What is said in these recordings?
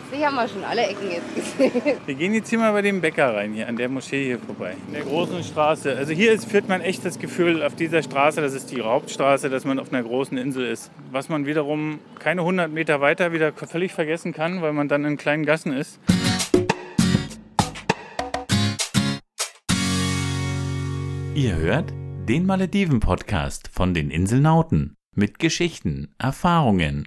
Letztlich haben wir schon alle Ecken jetzt gesehen. Wir gehen jetzt hier mal bei dem Bäcker rein, hier an der Moschee hier vorbei. In der großen Straße. Also hier ist, führt man echt das Gefühl auf dieser Straße, das ist die Hauptstraße, dass man auf einer großen Insel ist. Was man wiederum keine 100 Meter weiter wieder völlig vergessen kann, weil man dann in kleinen Gassen ist. Ihr hört den Malediven-Podcast von den Inselnauten mit Geschichten, Erfahrungen,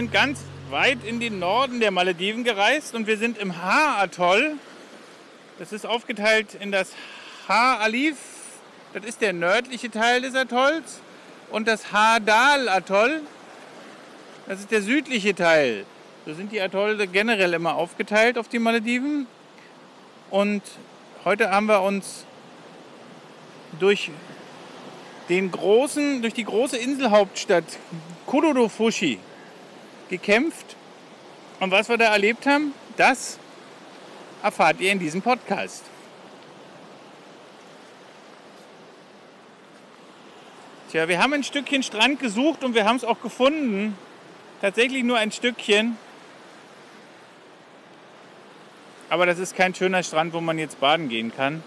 Sind ganz weit in den Norden der Malediven gereist und wir sind im Ha-Atoll. Das ist aufgeteilt in das Ha-Alif, das ist der nördliche Teil des Atolls, und das Ha-Dal-Atoll, das ist der südliche Teil. So sind die Atolle generell immer aufgeteilt auf die Malediven. Und heute haben wir uns durch, den großen, durch die große Inselhauptstadt Kudodofushi gekämpft. Und was wir da erlebt haben, das erfahrt ihr in diesem Podcast. Tja, wir haben ein Stückchen Strand gesucht und wir haben es auch gefunden. Tatsächlich nur ein Stückchen. Aber das ist kein schöner Strand, wo man jetzt baden gehen kann.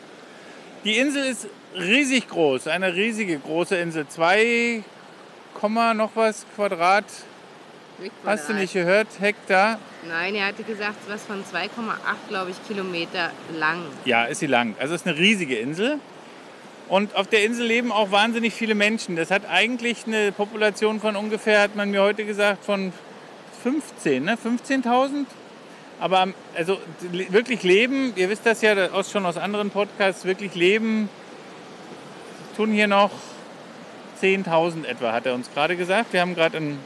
Die Insel ist riesig groß, eine riesige große Insel. 2, noch was Quadrat Hast du nicht gehört? Hektar? Nein, er hatte gesagt, was von 2,8, glaube ich, Kilometer lang. Ja, ist sie lang. Also es ist eine riesige Insel. Und auf der Insel leben auch wahnsinnig viele Menschen. Das hat eigentlich eine Population von ungefähr, hat man mir heute gesagt, von 15, ne? 15.000. Aber also wirklich leben, ihr wisst das ja schon aus anderen Podcasts, wirklich leben tun hier noch 10.000 etwa, hat er uns gerade gesagt. Wir haben gerade einen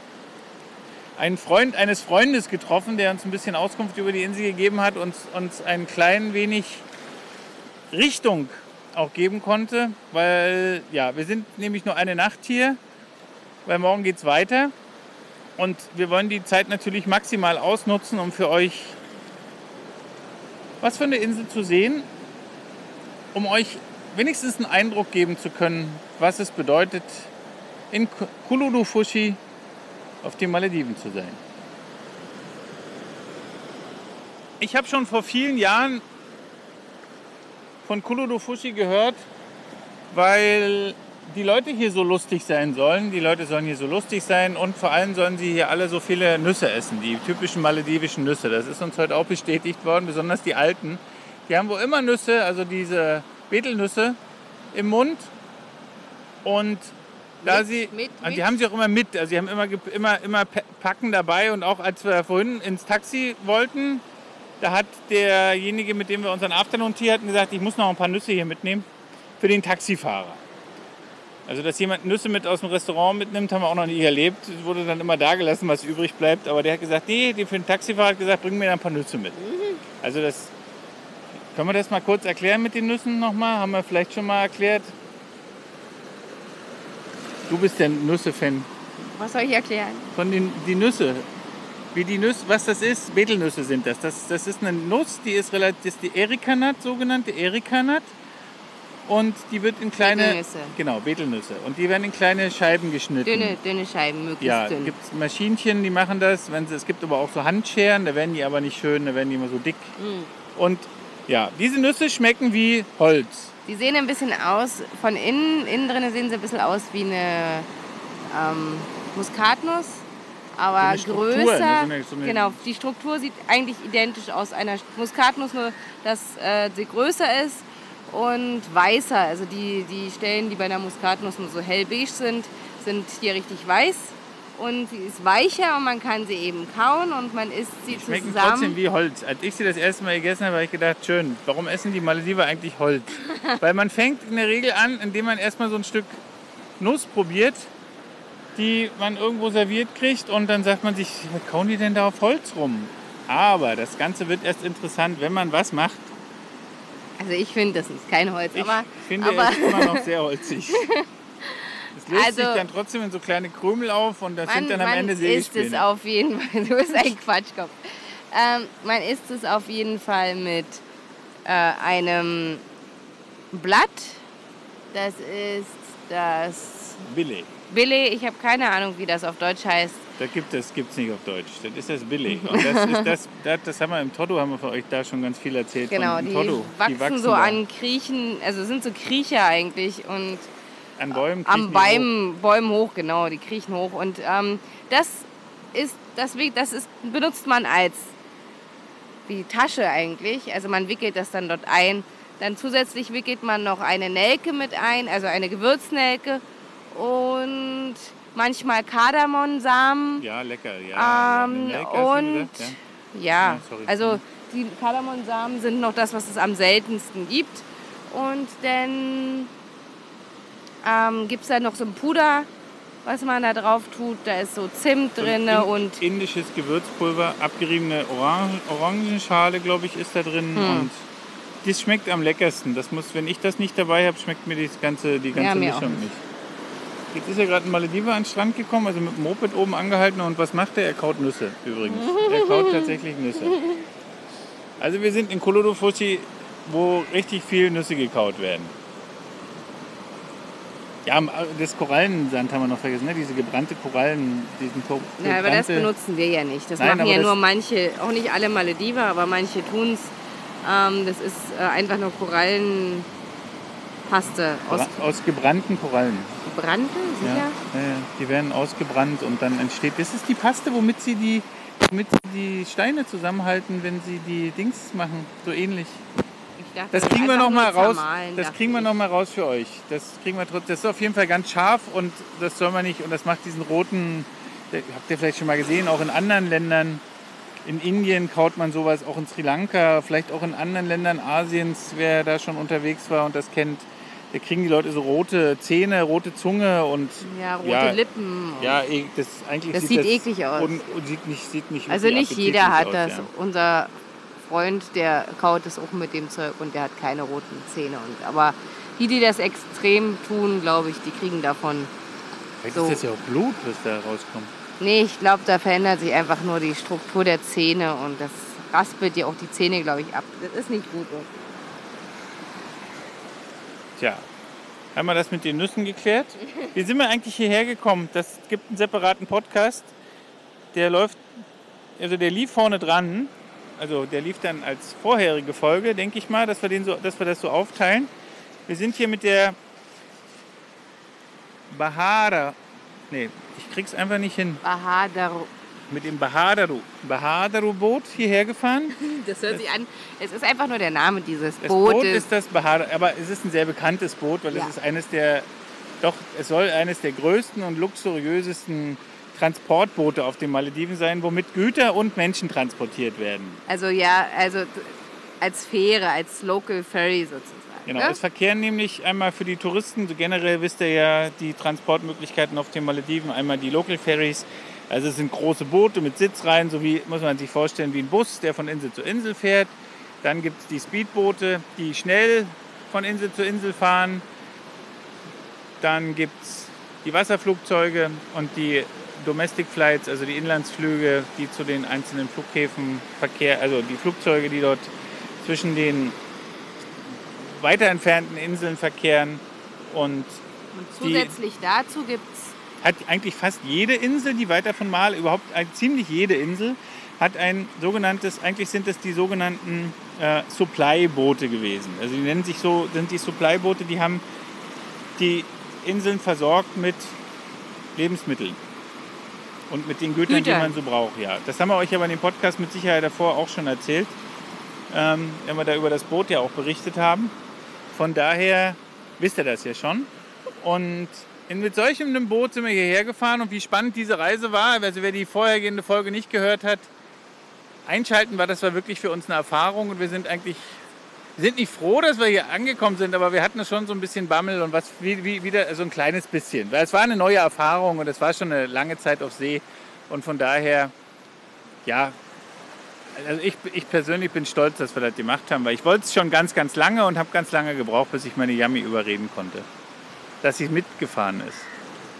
einen Freund eines Freundes getroffen, der uns ein bisschen Auskunft über die Insel gegeben hat und uns ein klein wenig Richtung auch geben konnte, weil ja, wir sind nämlich nur eine Nacht hier, weil morgen geht es weiter. Und wir wollen die Zeit natürlich maximal ausnutzen, um für euch was für eine Insel zu sehen, um euch wenigstens einen Eindruck geben zu können, was es bedeutet, in Kululufushi auf den Malediven zu sein. Ich habe schon vor vielen Jahren von Kuludufushi gehört, weil die Leute hier so lustig sein sollen. Die Leute sollen hier so lustig sein und vor allem sollen sie hier alle so viele Nüsse essen, die typischen maledivischen Nüsse. Das ist uns heute auch bestätigt worden, besonders die alten. Die haben wo immer Nüsse, also diese Betelnüsse im Mund und da Mit, sie, mit, also die haben sie auch immer mit. Also sie haben immer, immer, immer Packen dabei und auch als wir vorhin ins Taxi wollten, da hat derjenige, mit dem wir unseren Afternoon Tea hatten, gesagt, ich muss noch ein paar Nüsse hier mitnehmen für den Taxifahrer. Also dass jemand Nüsse mit aus dem Restaurant mitnimmt, haben wir auch noch nie erlebt. Es wurde dann immer da gelassen, was übrig bleibt. Aber der hat gesagt, nee, die für den Taxifahrer hat gesagt, bring mir ein paar Nüsse mit. Also das, können wir das mal kurz erklären mit den Nüssen nochmal? Haben wir vielleicht schon mal erklärt? Du bist der Nüsse-Fan. Was soll ich erklären? Von den die Nüsse. Wie die Nüsse, was das ist, Betelnüsse sind das. Das, das ist eine Nuss, die ist relativ, das ist die Erikanut, sogenannte Erikanut. Und die wird in kleine. Betelnüsse. Genau, Betelnüsse. Und die werden in kleine Scheiben geschnitten. Dünne, dünne Scheiben, möglichst Ja, dünn. gibt Maschinchen, die machen das. Wenn sie, es gibt aber auch so Handscheren, da werden die aber nicht schön, da werden die immer so dick. Mm. Und ja, diese Nüsse schmecken wie Holz. Die sehen ein bisschen aus, von innen, innen drin sehen sie ein bisschen aus wie eine ähm, Muskatnuss, aber So Struktur, ne? größer. Eine- so genau, die Struktur sieht eigentlich identisch aus einer Muskatnuss, nur dass äh, sie größer ist und weißer. Also die, die Stellen, die bei einer Muskatnuss nur so hellbeige sind, sind hier richtig weiß. Und sie ist weicher und man kann sie eben kauen und man isst sie Die schmecken zusammen. trotzdem wie Holz. Als ich sie das erste Mal gegessen habe, habe ich gedacht, schön, warum essen die Malediver eigentlich Holz? Weil man fängt in der Regel an, indem man erstmal so ein Stück Nuss probiert, die man irgendwo serviert kriegt und dann sagt man sich, was kauen die denn da auf Holz rum? Aber das Ganze wird erst interessant, wenn man was macht. Also ich finde, das ist kein Holz, Ich aber, finde aber es immer noch sehr holzig. Es löst Also- sich dann trotzdem in so kleine Krümel auf und das man, sind dann am man Ende isst es Sägespäne. auf jeden Fall. Du bist ein Quatschkopf. Ähm, man isst es auf jeden Fall mit äh, einem Blatt. Das ist das Billig. Bille. Ich habe keine Ahnung, wie das auf Deutsch heißt. Das gibt es gibt's nicht auf Deutsch. Das ist das billig. Und das, ist das, das, das haben wir im Toto, haben wir von euch da schon ganz viel erzählt. Genau, die, dem Toto. wachsen, so da. an Kriechen, also sind so Kriecher eigentlich und an Bäumen. am die hoch. Bäumen, Bäumen hoch, genau, die kriechen hoch. Und ähm, das ist, deswegen, das ist, benutzt man als wie Tasche eigentlich. Also man wickelt das dann dort ein. Dann zusätzlich wickelt man noch eine Nelke mit ein, also eine Gewürznelke und manchmal Kardamonsamen. Ja, lecker. Ja, Ähm, und ja? ja, Ja, also die Kardamonsamen sind noch das, was es am seltensten gibt. Und dann ähm, gibt es da noch so ein Puder, was man da drauf tut. Da ist so Zimt drin in- und Indisches Gewürzpulver, abgeriebene Orange, Orangenschale, glaube ich, ist da drin. Hm. Und das schmeckt am leckersten. Das muss, wenn ich das nicht dabei habe, schmeckt mir das ganze, die ganze Ja, Mischung nicht. Jetzt ist ja gerade ein Malediver an den Strand gekommen, also mit dem Moped oben angehalten. Und was macht er? Er kaut Nüsse übrigens. er kaut tatsächlich Nüsse. Also wir sind in Kolodofushi, wo richtig viel Nüsse gekaut werden. Ja, das Korallensand haben wir noch vergessen, ne? diese gebrannte Korallen, diesen Ko- ja, aber das gebrannte- benutzen wir ja nicht. Das Nein, machen ja nur manche, auch nicht alle Malediver, aber manche tun es. Ähm, das ist äh, einfach nur Korallenpaste aus aus gebrannten Korallen. Brannte, Ja, sicher? ja, ja. Die werden ausgebrannt und dann entsteht. Das ist die Paste, womit sie die, womit sie die Steine zusammenhalten, wenn sie die Dings machen. So ähnlich. Das kriegen wir noch mal raus. Das kriegen wir noch mal raus für euch. Das kriegen wir trotzdem. Das ist auf jeden Fall ganz scharf und das soll man nicht. Und das macht diesen roten. Habt ihr vielleicht schon mal gesehen? Auch in anderen Ländern. In Indien kaut man sowas, auch in Sri Lanka, vielleicht auch in anderen Ländern Asiens, wer da schon unterwegs war und das kennt. Da kriegen die Leute so rote Zähne, rote Zunge und Ja, rote Ja, Lippen. ja, eh, das eigentlich Das sieht eklig aus. Und, und sieht nicht, sieht nicht Also nicht jeder hat das. aus, Unser Freund, der kaut es auch mit dem Zeug und der hat keine roten Zähne. Und, aber die, die das extrem tun, glaube ich, die kriegen davon. Vielleicht so. ist das ja auch Blut, was da rauskommt. Nee, ich glaube, da verändert sich einfach nur die Struktur der Zähne und das raspelt dir auch die Zähne, glaube ich, ab. Das ist nicht gut. Tja, haben wir das mit den Nüssen geklärt? Wie sind wir eigentlich hierher gekommen? Das gibt einen separaten Podcast. Der läuft, also der lief vorne dran. Also der lief dann als vorherige Folge, denke ich mal, dass wir, den so, dass wir das so aufteilen. Wir sind hier mit der Bahara. Nee, ich krieg's einfach nicht hin. Bahadaru. Mit dem Bahadaru. Bahadaru-Boot hierher gefahren. Das hört sich an. Es ist einfach nur der Name dieses Das Boot Bootes. ist das Bahadaru, aber es ist ein sehr bekanntes Boot, weil Ja. es ist eines der, doch, es soll eines der größten und luxuriösesten Transportboote auf den Malediven sein, womit Güter und Menschen transportiert werden. also ja, also als Fähre, als Local Ferry sozusagen. Genau, ne? es verkehren nämlich einmal für die Touristen, so generell wisst ihr ja die Transportmöglichkeiten auf den Malediven, einmal die Local Ferries. Also es sind große Boote mit Sitzreihen, so wie, muss man sich vorstellen, wie ein Bus, der von Insel zu Insel fährt. Dann gibt es die Speedboote, die schnell von Insel zu Insel fahren. Dann gibt es die Wasserflugzeuge und die Domestic Flights, also die Inlandsflüge, die zu den einzelnen Flughäfen verkehr, also die Flugzeuge, die dort zwischen den weiter entfernten Inseln verkehren. Und Und zusätzlich dazu gibt es hat eigentlich fast jede Insel, die weiter von Mal, überhaupt ziemlich jede Insel, hat ein sogenanntes, eigentlich sind es die sogenannten äh, Supply-Boote gewesen. Also die nennen sich so, sind die Supply-Boote, die haben die Inseln versorgt mit Lebensmitteln und mit den Gütern, die Gütern. man so braucht. Ja, das haben wir euch aber in dem Podcast mit Sicherheit davor auch schon erzählt, ähm, wenn wir da über das Boot ja auch berichtet haben. Von daher wisst ihr das ja schon. Und in, mit solchem einem Boot sind wir hierher gefahren und wie spannend diese Reise war. Also wer die vorhergehende Folge nicht gehört hat, einschalten war, das war wirklich für uns eine Erfahrung und wir sind eigentlich, sind nicht froh, dass wir hier angekommen sind, aber wir hatten schon so ein bisschen Bammel und was wie, wie, wieder so ein kleines bisschen. Weil es war eine neue Erfahrung und es war schon eine lange Zeit auf See und von daher, ja, also ich, ich persönlich bin stolz, dass wir das gemacht haben, weil ich wollte es schon ganz, ganz lange und habe ganz lange gebraucht, bis ich meine Yami überreden konnte, dass sie mitgefahren ist.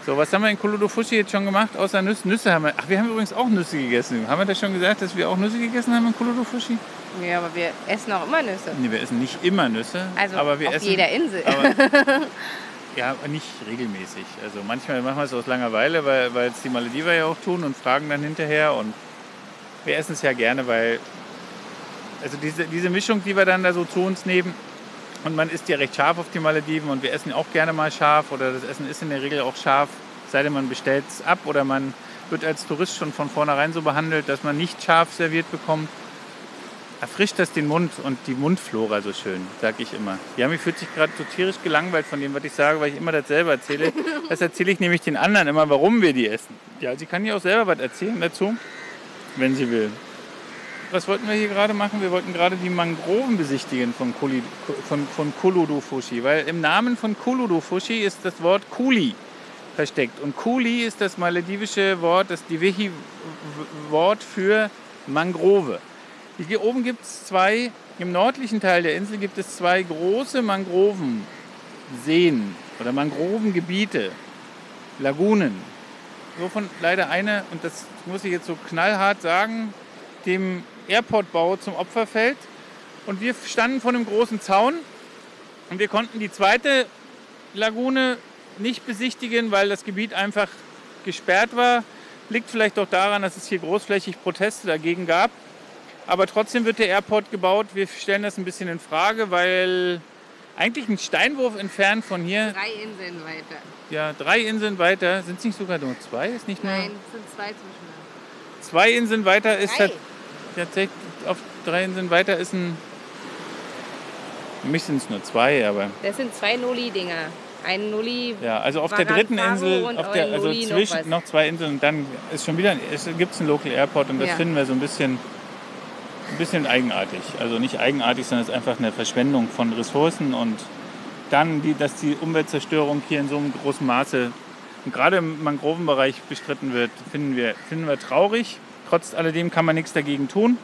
So, was haben wir in Kolodofushi jetzt schon gemacht? Außer Nüsse. Nüsse haben wir. Ach, wir haben übrigens auch Nüsse gegessen. Haben wir das schon gesagt, dass wir auch Nüsse gegessen haben in Kolodofushi? Ja, aber wir essen auch immer Nüsse. Nee, wir essen nicht immer Nüsse. Also aber wir auf essen, jeder Insel. Aber, ja, aber nicht regelmäßig. Also manchmal machen wir es aus Langeweile, weil, weil es die Malediver ja auch tun und fragen dann hinterher. Und wir essen es ja gerne, weil also diese, diese Mischung, die wir dann da so zu uns nehmen, und man isst ja recht scharf auf die Malediven und wir essen auch gerne mal scharf oder das Essen ist in der Regel auch scharf, sei denn man bestellt es ab oder man wird als Tourist schon von vornherein so behandelt, dass man nicht scharf serviert bekommt. Erfrischt das den Mund und die Mundflora so schön, sag ich immer. Yami fühlt sich gerade so tierisch gelangweilt von dem, was ich sage, weil ich immer das selber erzähle. Das erzähle ich nämlich den anderen immer, warum wir die essen. Ja, sie kann ja auch selber was erzählen dazu, wenn sie will was wollten wir hier gerade machen? Wir wollten gerade die Mangroven besichtigen von, Kuli, von, von Kuludufushi, weil im Namen von Kuludufushi ist das Wort Kuli versteckt. Und Kuli ist das maledivische Wort, das Divehi-Wort für Mangrove. Hier oben gibt es zwei, im nördlichen Teil der Insel gibt es zwei große Mangrovenseen oder Mangrovengebiete, Lagunen. Wovon leider eine, und das muss ich jetzt so knallhart sagen, dem Airportbau zum Opfer fällt. Und wir standen vor einem großen Zaun und wir konnten die zweite Lagune nicht besichtigen, weil das Gebiet einfach gesperrt war. Liegt vielleicht auch daran, dass es hier großflächig Proteste dagegen gab. Aber trotzdem wird der Airport gebaut. Wir stellen das ein bisschen in Frage, weil eigentlich ein Steinwurf entfernt von hier. Drei Inseln weiter. Ja, drei Inseln weiter. Sind es nicht sogar nur zwei? Ist nicht nur Nein, es sind zwei zwischen. Zwei Inseln weiter ist Drei. Tatsächlich auf drei Inseln weiter ist ein. Für mich sind es nur zwei, aber. Das sind zwei Nulli-Dinger. Ein Nulli. Ja, also auf der dritten Insel, und auf der, also Nulli noch zwischen was. noch, zwei Inseln, dann ist schon wieder, es gibt einen Local Airport und das Ja. finden wir so ein bisschen, ein bisschen eigenartig. Also nicht eigenartig, sondern es ist einfach eine Verschwendung von Ressourcen und dann, die, dass die Umweltzerstörung hier in so einem großen Maße und gerade im Mangrovenbereich bestritten wird, finden wir, finden wir traurig. Trotz alledem kann man nichts dagegen tun.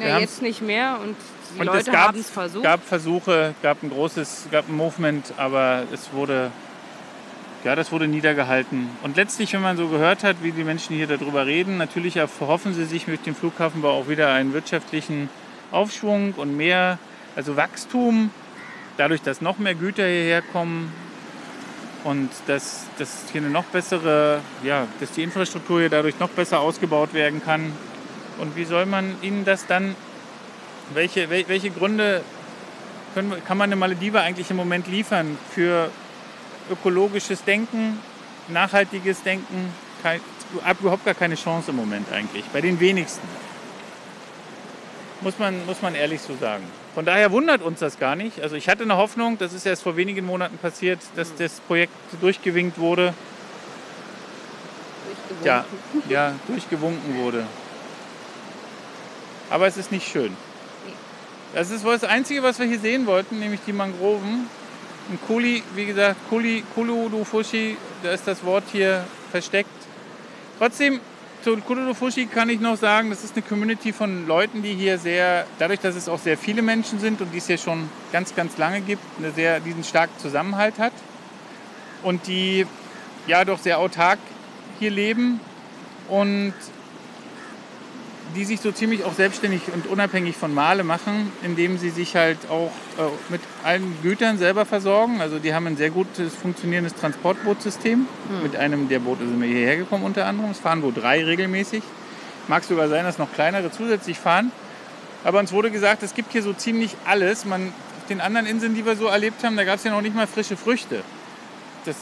Ja, jetzt nicht mehr und die Und es Leute gab, haben es versucht. gab Versuche, gab ein großes, gab ein Movement, aber es wurde, ja, das wurde niedergehalten. Und letztlich, wenn man so gehört hat, wie die Menschen hier darüber reden, natürlich erhoffen sie sich mit dem Flughafenbau auch wieder einen wirtschaftlichen Aufschwung und mehr, also Wachstum, dadurch, dass noch mehr Güter hierher kommen und dass, dass hier eine noch bessere, ja, dass die Infrastruktur hier dadurch noch besser ausgebaut werden kann. Und wie soll man ihnen das dann welche, wel- welche Gründe können, kann man eine Maledive eigentlich im Moment liefern für ökologisches Denken, nachhaltiges Denken? Kein, überhaupt gar keine Chance im Moment eigentlich, bei den wenigsten. Muss man, muss man ehrlich so sagen. Von daher wundert uns das gar nicht. Also ich hatte eine Hoffnung, das ist erst vor wenigen Monaten passiert, dass das Projekt durchgewinkt wurde. durchgewunken. Ja, ja, durchgewunken wurde. Aber es ist nicht schön. Das ist wohl das Einzige, was wir hier sehen wollten, nämlich die Mangroven. Und Kuli, wie gesagt, Kuli, Kuludufushi, da ist das Wort hier versteckt. Trotzdem, zu Kuludufushi kann ich noch sagen, das ist eine Community von Leuten, die hier sehr, dadurch, dass es auch sehr viele Menschen sind und die es hier schon ganz, ganz lange gibt, eine sehr, diesen starken Zusammenhalt hat. Und die ja doch sehr autark hier leben und die sich so ziemlich auch selbstständig und unabhängig von Male machen, indem sie sich halt auch äh, mit allen Gütern selber versorgen. Also die haben ein sehr gutes funktionierendes Transportbootsystem. Mit einem der Boote sind wir hierher gekommen unter anderem. Es fahren wohl drei regelmäßig. Mag sogar sein, dass noch kleinere zusätzlich fahren. Aber uns wurde gesagt, es gibt hier so ziemlich alles. Man, auf den anderen Inseln, die wir so erlebt haben, da gab es ja noch nicht mal frische Früchte. Das,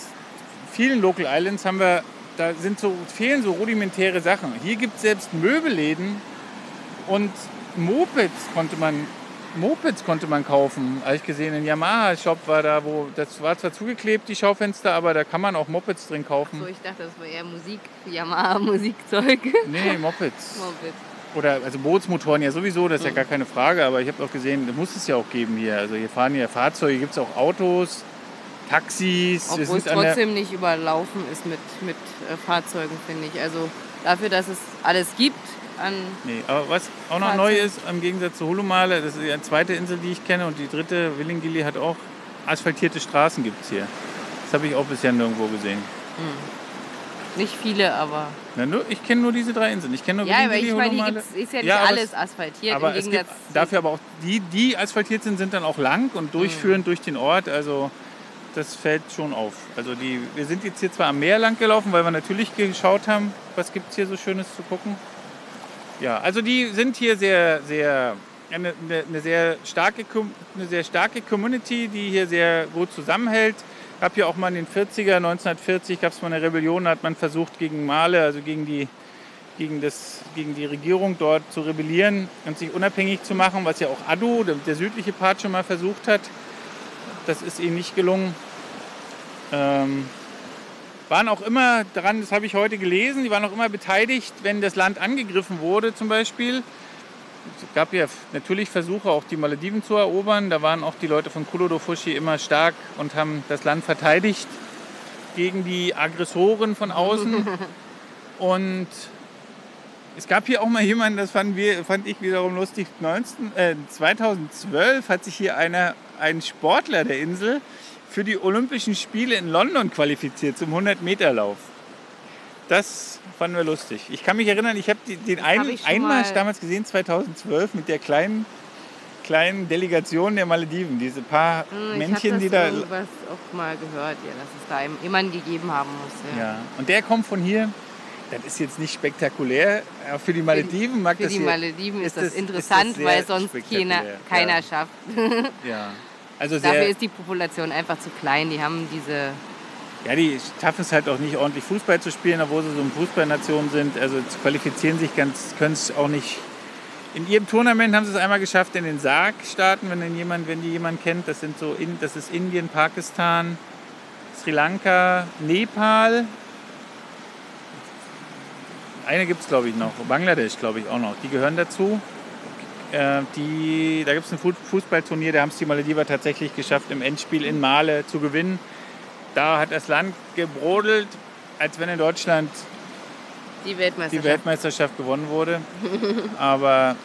vielen Local Islands haben wir, da sind so, fehlen so rudimentäre Sachen. Hier gibt es selbst Möbelläden und Mopeds konnte man Mopeds konnte man kaufen. Habe ich gesehen, ein Yamaha-Shop war da, wo das war zwar zugeklebt, die Schaufenster, aber da kann man auch Mopeds drin kaufen. So, ich dachte, das war eher Musik, Yamaha-Musikzeug. Nee, Mopeds. Moped. Oder also Bootsmotoren ja sowieso, das ist ja gar keine Frage, aber ich habe auch gesehen, das muss es ja auch geben hier. Also hier fahren ja Fahrzeuge, gibt es auch Autos, Taxis. Obwohl es trotzdem nicht überlaufen ist mit, mit äh, Fahrzeugen, finde ich. Also dafür, dass es alles gibt an Nee, aber was auch noch Fahrzeugen. neu ist, im Gegensatz zu Hulumale, das ist die zweite Insel, die ich kenne, und die dritte, Willingili, hat auch asphaltierte Straßen gibt es hier. Das habe ich auch bisher nirgendwo gesehen. nicht viele, aber. Na, nur, ich kenne nur diese drei Inseln. Ich kenne nur Ja, aber ich meine, hier Hulumale. gibt's, ist ja nicht Ja, alles es- asphaltiert Aber im es gibt dafür aber auch die, die asphaltiert sind, sind dann auch lang und durchführend durch den Ort. Also das fällt schon auf. Also die, wir sind jetzt hier zwar am Meer lang gelaufen, weil wir natürlich geschaut haben, was gibt es hier so Schönes zu gucken. Ja, also die sind hier sehr, sehr eine, eine, eine sehr starke, eine sehr starke Community, die hier sehr gut zusammenhält. Gab ja auch mal in den 40er, 1940 gab es mal eine Rebellion, da hat man versucht gegen Male, also gegen die gegen, das, gegen die Regierung dort zu rebellieren und sich unabhängig zu machen, was ja auch Adu, der, der südliche Part, schon mal versucht hat. Das ist ihnen nicht gelungen. Ähm, waren auch immer daran, das habe ich heute gelesen, die waren auch immer beteiligt, wenn das Land angegriffen wurde zum Beispiel. Es gab ja natürlich Versuche, auch die Malediven zu erobern. Da waren auch die Leute von Kulodofushi immer stark und haben das Land verteidigt gegen die Aggressoren von außen. Und es gab hier auch mal jemanden, das fanden wir, fand ich wiederum lustig, 19, äh, 2012 hat sich hier einer, ein Sportler der Insel für die Olympischen Spiele in London qualifiziert zum 100-Meter-Lauf. Das fanden wir lustig. Ich kann mich erinnern, ich habe den hab einen ich Einmarsch mal- damals gesehen, 2012, mit der kleinen, kleinen Delegation der Malediven. Diese paar Hm, Männchen, ich die hab da das irgendwas auch mal gehört, ja, dass es da jemanden gegeben haben muss. Ja. Ja, und der kommt von hier. Das ist jetzt nicht spektakulär. aber Für die Malediven mag Für das die hier, Malediven ist, ist das das- interessant, ist das weil sonst keiner, keiner ja. schafft. Ja. Also Dafür ist die Population einfach zu klein. Die haben diese. ja, die schaffen es halt auch nicht ordentlich Fußball zu spielen, obwohl sie so eine Fußballnation sind. Also qualifizieren sich ganz, können es auch nicht. In ihrem Tournament haben sie es einmal geschafft in den Sarg-Staaten, wenn, denn jemand, wenn die jemand kennt. Das sind so, in, das ist Indien, Pakistan, Sri Lanka, Nepal. Eine gibt es, glaube ich, noch. Bangladesch, glaube ich, auch noch. Die gehören dazu. Äh, die, da gibt es ein Fu- Fußballturnier, da haben es die Malediver tatsächlich geschafft, im Endspiel in Male zu gewinnen. Da hat das Land gebrodelt, als wenn in Deutschland Die Weltmeisterschaft. die Weltmeisterschaft gewonnen wurde. Aber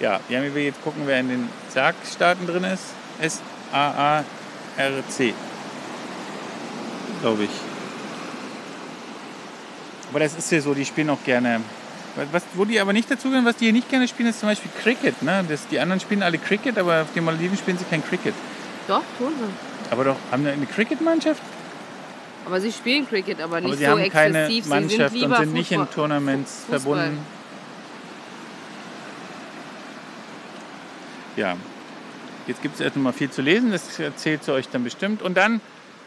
ja, wir jetzt gucken, wer in den Sargstaaten drin ist. S-A-A-R-C. Glaube ich. Aber das ist ja so, die spielen auch gerne. Was, wo die aber nicht dazu gehören, was die hier nicht gerne spielen, ist zum Beispiel Cricket. Ne? Das, die anderen spielen alle Cricket, aber auf den Malediven spielen sie kein Cricket. Doch, tun sie. Aber doch, haben wir eine Cricket-Mannschaft? Aber sie spielen Cricket, aber nicht Aber sie so haben keine exzessiv. sie Mannschaft sind und sind nicht in Fußball- Tournaments Fußball. verbunden. Ja, jetzt gibt es erst noch mal viel zu lesen, das erzählt sie euch dann bestimmt. Und dann,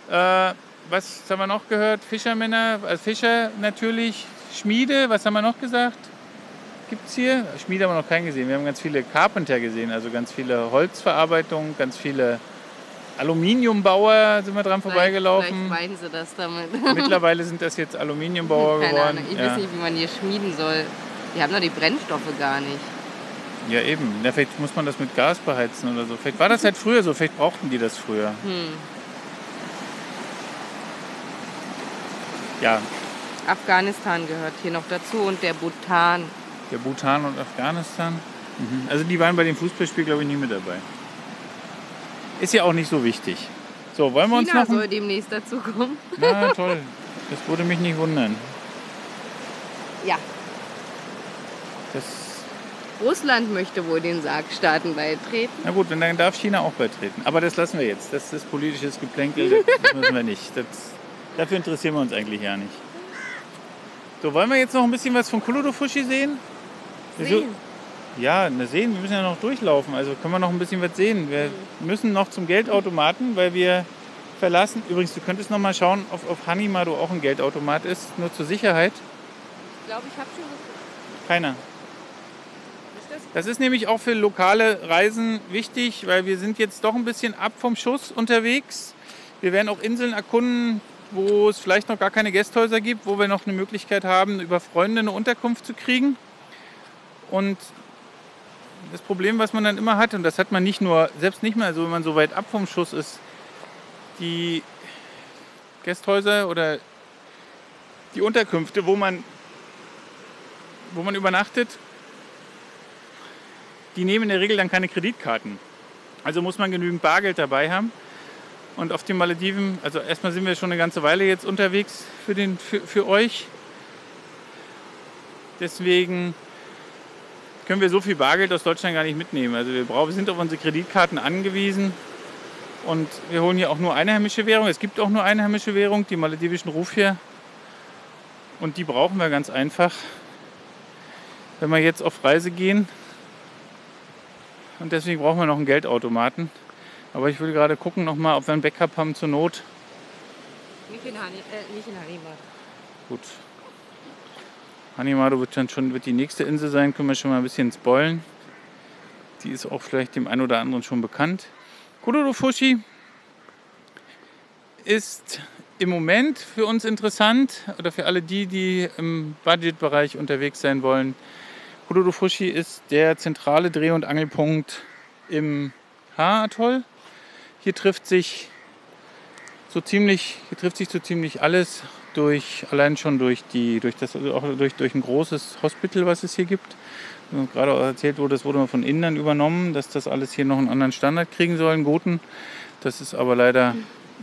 äh, was haben wir noch gehört? Fischermänner, also Fischer natürlich, Schmiede, was haben wir noch gesagt? Gibt es hier? Schmiede haben wir noch keinen gesehen. Wir haben ganz viele Carpenter gesehen, also ganz viele Holzverarbeitungen, ganz viele Aluminiumbauer sind wir dran Vielleicht- vorbeigelaufen. Vielleicht meinen sie das damit. Mittlerweile sind das jetzt Aluminiumbauer Keine geworden. Ahnung. Ich ja. weiß nicht, wie man hier schmieden soll. Die haben doch die Brennstoffe gar nicht. ja, eben. Ja, vielleicht muss man das mit Gas beheizen oder so. Vielleicht war das halt früher so, vielleicht brauchten die das früher. Hm. Ja, Afghanistan gehört hier noch dazu und der Bhutan. der Bhutan und Afghanistan. Mhm. Also die waren bei dem Fußballspiel, glaube ich, nie mit dabei. Ist ja auch nicht so wichtig. So, wollen wir uns China noch... soll demnächst dazu kommen. Na toll, das würde mich nicht wundern. Ja, Das, Russland möchte wohl den Sargstaaten beitreten. na gut, dann darf China auch beitreten. Aber das lassen wir jetzt. Das ist politisches Geplänkel, das müssen wir nicht. Das, dafür interessieren wir uns eigentlich ja nicht. So, wollen wir jetzt noch ein bisschen was von Kulodofushi sehen? Sehen. Ja, na sehen, wir müssen ja noch durchlaufen. Also können wir noch ein bisschen was sehen. Wir müssen noch zum Geldautomaten, weil wir verlassen. Übrigens, du könntest noch mal schauen, ob auf Hanimado auch ein Geldautomat ist, nur zur Sicherheit. Ich glaube, ich habe schon was. Keiner. Das ist nämlich auch für lokale Reisen wichtig, weil wir sind jetzt doch ein bisschen ab vom Schuss unterwegs. Wir werden auch Inseln erkunden, wo es vielleicht noch gar keine Gästhäuser gibt, wo wir noch eine Möglichkeit haben, über Freunde eine Unterkunft zu kriegen. Und das Problem, was man dann immer hat, und das hat man nicht nur, selbst nicht mehr so, wenn man so weit ab vom Schuss ist, die Gästhäuser oder die Unterkünfte, wo man, wo man übernachtet, die nehmen in der Regel dann keine Kreditkarten. Also muss man genügend Bargeld dabei haben. Und auf den Malediven, also erstmal sind wir schon eine ganze Weile jetzt unterwegs für, den, für, für euch. Deswegen können wir so viel Bargeld aus Deutschland gar nicht mitnehmen. Also wir, brauchen, wir sind auf unsere Kreditkarten angewiesen. Und wir holen hier auch nur eine heimische Währung. Es gibt auch nur eine heimische Währung, die maledivischen Ruf hier. Und die brauchen wir ganz einfach, wenn wir jetzt auf Reise gehen. Und deswegen brauchen wir noch einen Geldautomaten. Aber ich will gerade gucken nochmal, ob wir ein Backup haben zur Not. Nicht in, Hani, äh, nicht in Hanima. Gut. Hanimado wird dann schon wird die nächste Insel sein, können wir schon mal ein bisschen spoilen. Die ist auch vielleicht dem einen oder anderen schon bekannt. Kururufushi ist im Moment für uns interessant oder für alle die, die im Budgetbereich unterwegs sein wollen. Kururufushi ist der zentrale Dreh- und Angelpunkt im Ha-Atoll. Hier trifft sich so ziemlich, hier trifft sich so ziemlich alles durch, allein schon durch die, durch das, auch durch, durch ein großes Hospital, was es hier gibt. Und gerade erzählt wurde, das wurde von Indern übernommen, dass das alles hier noch einen anderen Standard kriegen soll, einen guten. Das ist aber leider,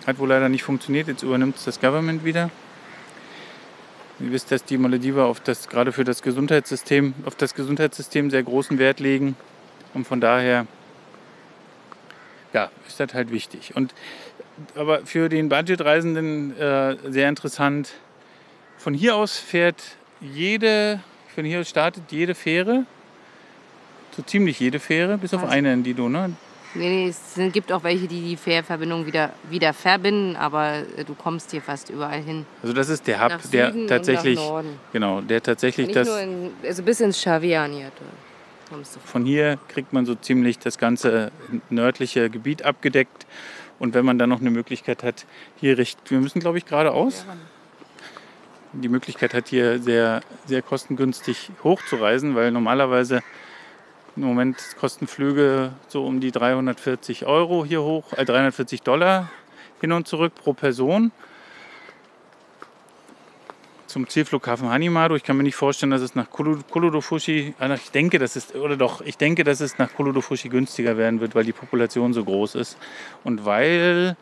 hat wohl leider nicht funktioniert. Jetzt übernimmt es das Government wieder. Ihr wisst, dass die Malediver auf das, gerade für das Gesundheitssystem, auf das Gesundheitssystem sehr großen Wert legen. Und von daher, ja, ist das halt wichtig. Und aber für den Budgetreisenden äh, sehr interessant. Von hier aus fährt jede, von hier aus startet jede Fähre, so ziemlich jede Fähre, bis auf Was? eine, in die du, ne? Nee, nee, es gibt auch welche, die die Fährverbindung wieder, wieder verbinden, aber äh, du kommst hier fast überall hin. Also das ist der Hub, der tatsächlich, genau, der tatsächlich das, in, also bis ins kommst du. Von hier kriegt man so ziemlich das ganze nördliche Gebiet abgedeckt. Und wenn man dann noch eine Möglichkeit hat, hier recht, wir müssen glaube ich geradeaus, die Möglichkeit hat, hier sehr, sehr kostengünstig hochzureisen, weil normalerweise im Moment kosten Flüge so um die 340 Euro hier hoch, äh 340 Dollar hin und zurück pro Person. Zum Zielflughafen Hanimado. Ich kann mir nicht vorstellen, dass es nach Kuludofushi, also ich denke, dass es, oder doch, ich denke, dass es nach Kuludofushi günstiger werden wird, weil die Population so groß ist. Und weil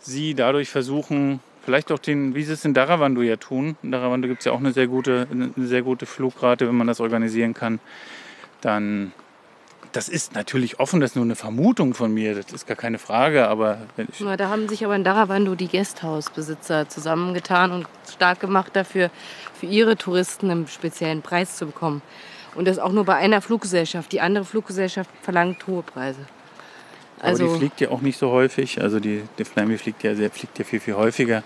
sie dadurch versuchen, vielleicht auch den, wie sie es in Daravandu ja tun, in Daravandu gibt es ja auch eine sehr, gute, eine sehr gute Flugrate, wenn man das organisieren kann, dann, das ist natürlich offen, das ist nur eine Vermutung von mir, das ist gar keine Frage, aber Na, da haben sich aber in Daravandu die Gasthausbesitzer zusammengetan und stark gemacht dafür, für ihre Touristen einen speziellen Preis zu bekommen. Und das auch nur bei einer Fluggesellschaft. Die andere Fluggesellschaft verlangt hohe Preise. aber Also, die fliegt ja auch nicht so häufig, also die, die Flammy fliegt ja, sehr, fliegt ja viel, viel häufiger.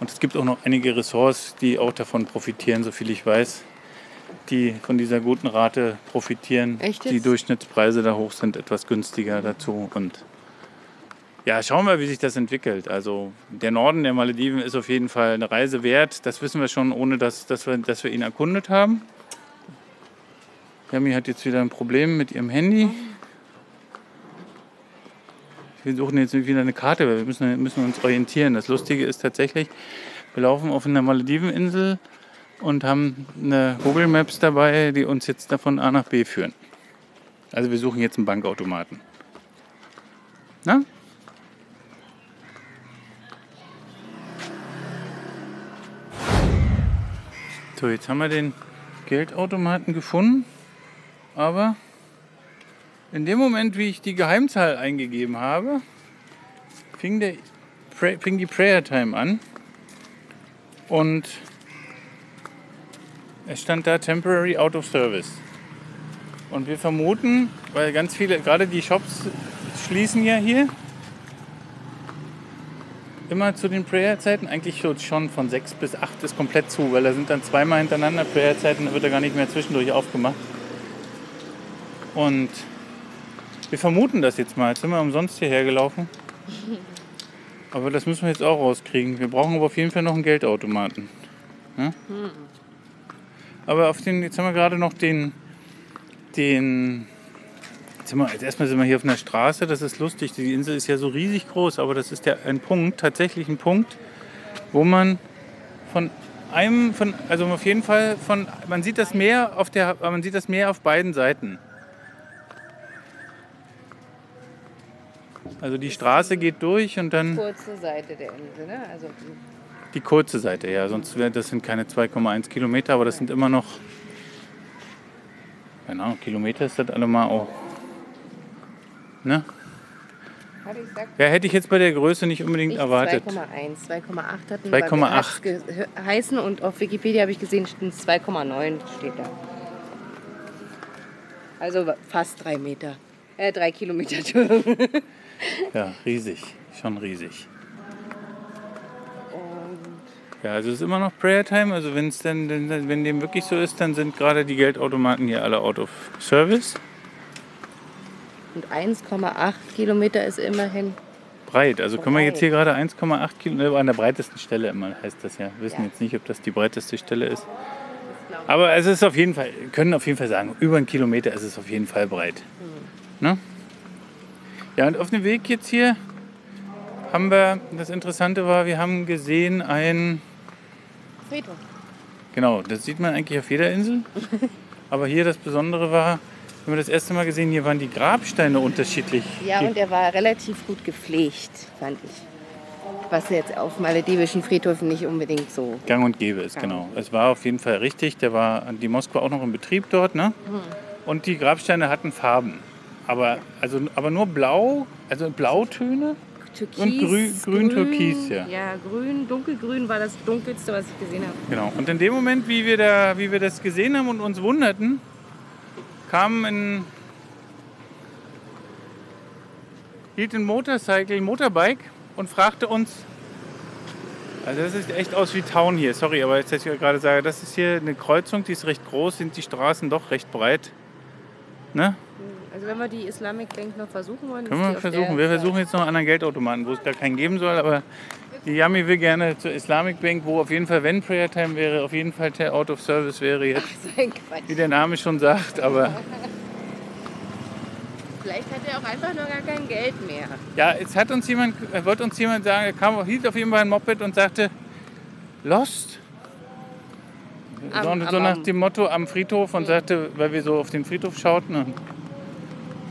Und es gibt auch noch einige Ressorts, die auch davon profitieren, so viel ich weiß, die von dieser guten Rate profitieren. Echt Die jetzt? Durchschnittspreise da hoch sind etwas günstiger dazu. Und ja, schauen wir, wie sich das entwickelt. Also der Norden der Malediven ist auf jeden Fall eine Reise wert. Das wissen wir schon, ohne dass, dass, wir, dass wir ihn erkundet haben. Yami hat jetzt wieder ein Problem mit ihrem Handy. Wir suchen jetzt wieder eine Karte, weil wir müssen, müssen uns orientieren. Das Lustige ist tatsächlich, wir laufen auf einer Malediveninsel und haben eine Google Maps dabei, die uns jetzt von A nach B führen. Also wir suchen jetzt einen Bankautomaten. Na? So, jetzt haben wir den Geldautomaten gefunden, aber in dem Moment, wie ich die Geheimzahl eingegeben habe, fing, der, fing die Prayer Time an und es stand da Temporary Out of Service. Und wir vermuten, weil ganz viele, gerade die Shops schließen ja hier, immer zu den Prayer-Zeiten, eigentlich schon von 6 bis 8 ist komplett zu, weil da sind dann zweimal hintereinander Prayer-Zeiten, da wird er gar nicht mehr zwischendurch aufgemacht. Und wir vermuten das jetzt mal. Jetzt sind wir umsonst hierher gelaufen. Aber das müssen wir jetzt auch rauskriegen. Wir brauchen aber auf jeden Fall noch einen Geldautomaten. Ja? Aber auf den, jetzt haben wir gerade noch den, den jetzt, wir, jetzt erstmal sind wir hier auf einer Straße. Das ist lustig. Die Insel ist ja so riesig groß, aber das ist der, ein Punkt, tatsächlich ein Punkt, wo man von einem, von, also auf jeden Fall von, man sieht das Meer auf der, man sieht das Meer auf beiden Seiten. Also die Straße geht durch und dann Kurze Seite der Insel, ne? Also die kurze Seite, ja. Sonst wäre das sind keine 2,1 Kilometer, aber das sind immer noch, keine Ahnung, Kilometer ist das allemal auch. Ne? ich Ja, hätte ich jetzt bei der Größe nicht unbedingt nicht erwartet. 2,1, 2,8 hatten 2,8. hat's ge- heißen und auf Wikipedia habe ich gesehen, steht 2,9 steht da. Also fast drei Meter. Äh, drei Kilometer. Ja, riesig, schon riesig. Ja, also es ist immer noch Prayer Time. Also wenn es denn, wenn dem wirklich so ist, dann sind gerade die Geldautomaten hier alle out of service. und 1,8 Kilometer ist immerhin. Breit. Also können wir jetzt Breit. hier gerade 1,8 Kilometer an der breitesten Stelle immer heißt das ja. Wir wissen Ja. jetzt nicht, ob das die breiteste Stelle ist. Aber es ist auf jeden Fall, wir können auf jeden Fall sagen, über einen Kilometer ist es auf jeden Fall breit. Ne? Ja, und auf dem Weg jetzt hier haben wir, das Interessante war, wir haben gesehen ein, Friedhof. genau, das sieht man eigentlich auf jeder Insel. Aber hier das Besondere war, wenn wir das erste Mal gesehen, hier waren die Grabsteine unterschiedlich. Ja, und er war relativ gut gepflegt, fand ich. Was jetzt auf maledivischen Friedhöfen nicht unbedingt so. Gang und gäbe ist, genau. Es war auf jeden Fall richtig. Der war die Moskwa auch noch in Betrieb dort, ne? Und die Grabsteine hatten Farben. Aber, also, aber nur blau, also Blautöne. Türkis, Und grü- grün, türkis, ja. Ja, grün, dunkelgrün war das dunkelste, was ich gesehen habe. Genau. Und in dem Moment, wie wir, da, wie wir das gesehen haben und uns wunderten, kam ein, hielt ein Motorcycle, ein Motorbike und fragte uns, also das sieht echt aus wie Town hier, sorry, aber jetzt, dass ich gerade sage, das ist hier eine Kreuzung, die ist recht groß, sind die Straßen doch recht breit. Ne? Also wenn wir die Islamic Bank noch versuchen wollen, Können wir versuchen. Wir versuchen jetzt noch einen anderen Geldautomaten, wo es gar keinen geben soll, aber die Yami will gerne zur Islamic Bank, wo auf jeden Fall, wenn Prayer Time wäre, auf jeden Fall der Out of Service wäre jetzt, Quatsch. wie der Name schon sagt, aber Vielleicht hat er auch einfach nur gar kein Geld mehr. ja, es hat uns jemand, äh, wollte uns jemand sagen, er kam, hielt auf jeden Fall ein Moped und sagte, Lost? Am- so, am- so nach dem Motto am Friedhof und sagte, weil wir so auf den Friedhof schauten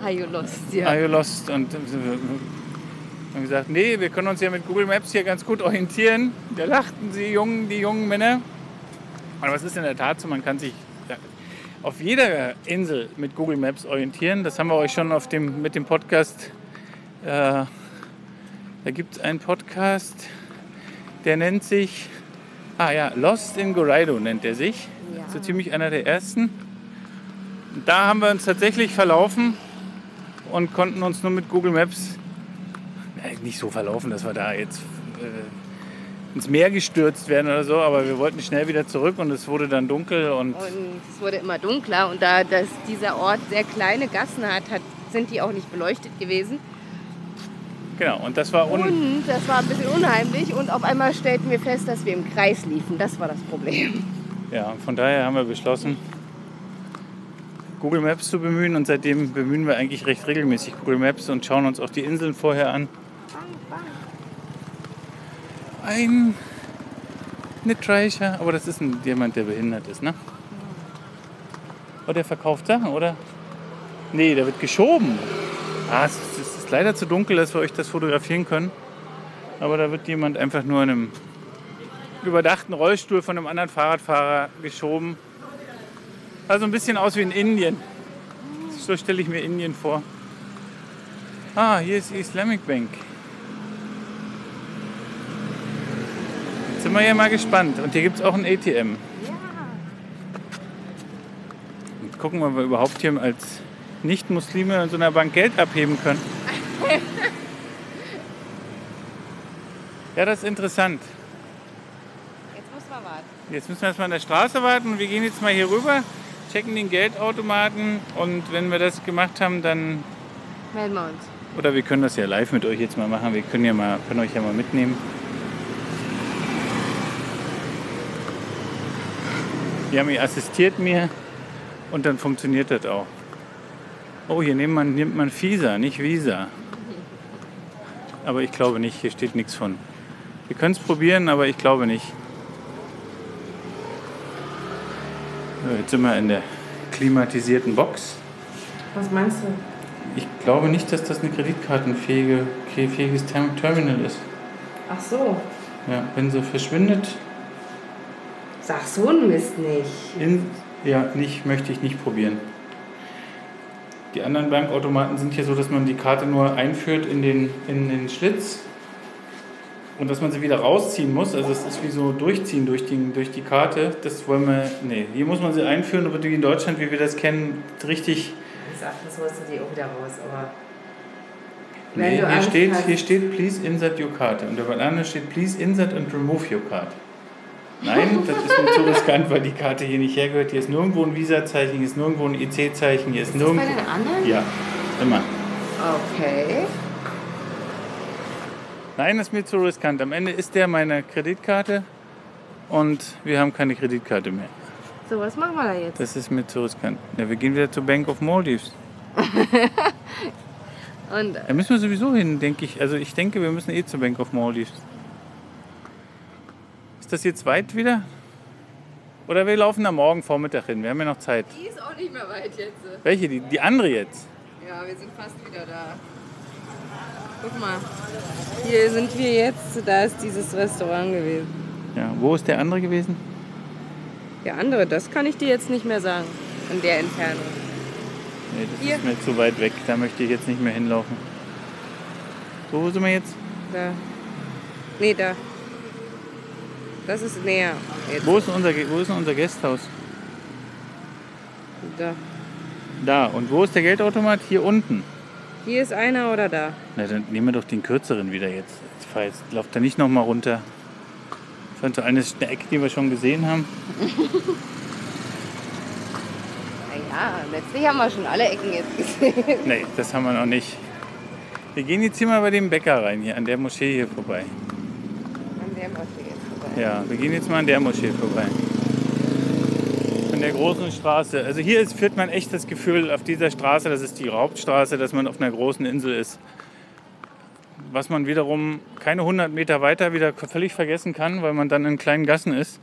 Are you lost? Ja. Are you lost? Und haben gesagt, nee, wir können uns ja mit Google Maps hier ganz gut orientieren. Da lachten sie jungen, die jungen Männer. Aber es ist in der Tat so, man kann sich auf jeder Insel mit Google Maps orientieren. Das haben wir euch schon auf dem, mit dem Podcast. Äh, da gibt es einen Podcast, der nennt sich, ah ja, Lost in Goraido nennt er sich. Ja. So ziemlich einer der ersten. Und da haben wir uns tatsächlich verlaufen und konnten uns nur mit Google Maps äh, nicht so verlaufen, dass wir da jetzt äh, ins Meer gestürzt werden oder so, aber wir wollten schnell wieder zurück und es wurde dann dunkel und Und es wurde immer dunkler und da das, dieser Ort sehr kleine Gassen hat, hat, sind die auch nicht beleuchtet gewesen. genau und das war un Und das war ein bisschen unheimlich und auf einmal stellten wir fest, dass wir im Kreis liefen. Das war das Problem. ja von daher haben wir beschlossen Google Maps zu bemühen und seitdem bemühen wir eigentlich recht regelmäßig Google Maps und schauen uns auch die Inseln vorher an. Ein Treasure, aber das ist ein jemand, der behindert ist, ne? Oder der verkauft Sachen, oder? Nee, der wird geschoben. Ah, es ist, es ist leider zu dunkel, dass wir euch das fotografieren können. Aber da wird jemand einfach nur in einem überdachten Rollstuhl von einem anderen Fahrradfahrer geschoben. Also ein bisschen aus wie in Indien. So stelle ich mir Indien vor. Ah, hier ist die Islamic Bank. Jetzt sind wir ja mal gespannt. Und hier gibt es auch ein ATM. Und gucken, ob wir überhaupt hier als Nicht-Muslime in so einer Bank Geld abheben können. Ja, das ist interessant. Jetzt muss man warten. Jetzt müssen wir erstmal an der Straße warten und wir gehen jetzt mal hier rüber. Checken den Geldautomaten und wenn wir das gemacht haben, dann Melden wir uns. oder wir können das ja live mit euch jetzt mal machen. Wir können ja mal können euch ja mal mitnehmen. Yami assistiert mir und dann funktioniert das auch. Oh, hier nimmt man, nimmt man Visa, nicht Visa. Aber ich glaube nicht, hier steht nichts von. Wir können es probieren, aber ich glaube nicht. So, jetzt sind wir in der klimatisierten Box. Was meinst du? Ich glaube nicht, dass das ein kreditkartenfähige, fähiges Term- Terminal ist. Ach so. Ja, wenn sie verschwindet, Sag so ein Mist nicht. in, ja, nicht, möchte ich nicht probieren. Die anderen Bankautomaten sind hier so, dass man die Karte nur einführt in den, in den Schlitz und dass man sie wieder rausziehen muss. Also es ist wie so durchziehen durch die, durch die Karte. Das wollen wir, nee, hier muss man sie einführen, aber wie in Deutschland, wie wir das kennen, richtig. Ich sag, das holst du die auch wieder raus, aber. Nee, hier steht, hast- hier steht, please insert your card. Und über der anderen steht, please insert and remove your card. Nein, das ist mir zu riskant, weil die Karte hier nicht hergehört. Hier ist nirgendwo ein Visa-Zeichen, hier ist nirgendwo ein IC-Zeichen, hier ist Ist das bei nirgendwo. den anderen? Ja, immer. Okay. Nein, das ist mir zu riskant. Am Ende ist der meine Kreditkarte und wir haben keine Kreditkarte mehr. So, was machen wir da jetzt? Das ist mir zu riskant. Ja, wir gehen wieder zur Bank of Maldives. Und Da müssen wir sowieso hin, denke ich. Also ich denke, wir müssen eh zur Bank of Maldives. Ist das jetzt weit wieder? Oder wir laufen da morgen Vormittag hin. Wir haben ja noch Zeit. die ist auch nicht mehr weit jetzt. Welche? Die, die andere jetzt? Ja, wir sind fast wieder da. Guck mal. Hier sind wir jetzt. Da ist dieses Restaurant gewesen. Ja. Wo ist der andere gewesen? Der andere, das kann ich dir jetzt nicht mehr sagen. In der Entfernung. Nee, das Hier. ist mir zu weit weg. Da möchte ich jetzt nicht mehr hinlaufen. So, wo sind wir jetzt? Da. Nee, da. Das ist näher. Jetzt. Wo ist, unser, wo ist denn unser Gasthaus? Da. Da. Und wo ist der Geldautomat? Hier unten. Hier ist einer oder da? Na, dann nehmen wir doch den kürzeren wieder jetzt. Jetzt, fahr jetzt lauft da nicht nochmal runter. Das ist eine eine Ecke, die wir schon gesehen haben. Naja, letztlich haben wir schon alle Ecken jetzt gesehen. Nee, das haben wir noch nicht. Wir gehen jetzt hier mal bei dem Bäcker rein, hier an der Moschee hier vorbei. An der Moschee jetzt vorbei. Ja, wir gehen jetzt mal an der Moschee vorbei. An der großen Straße. Also hier ist, führt man echt das Gefühl auf dieser Straße, das ist die Hauptstraße, dass man auf einer großen Insel ist. Was man wiederum keine 100 Meter weiter wieder völlig vergessen kann, weil man dann in kleinen Gassen ist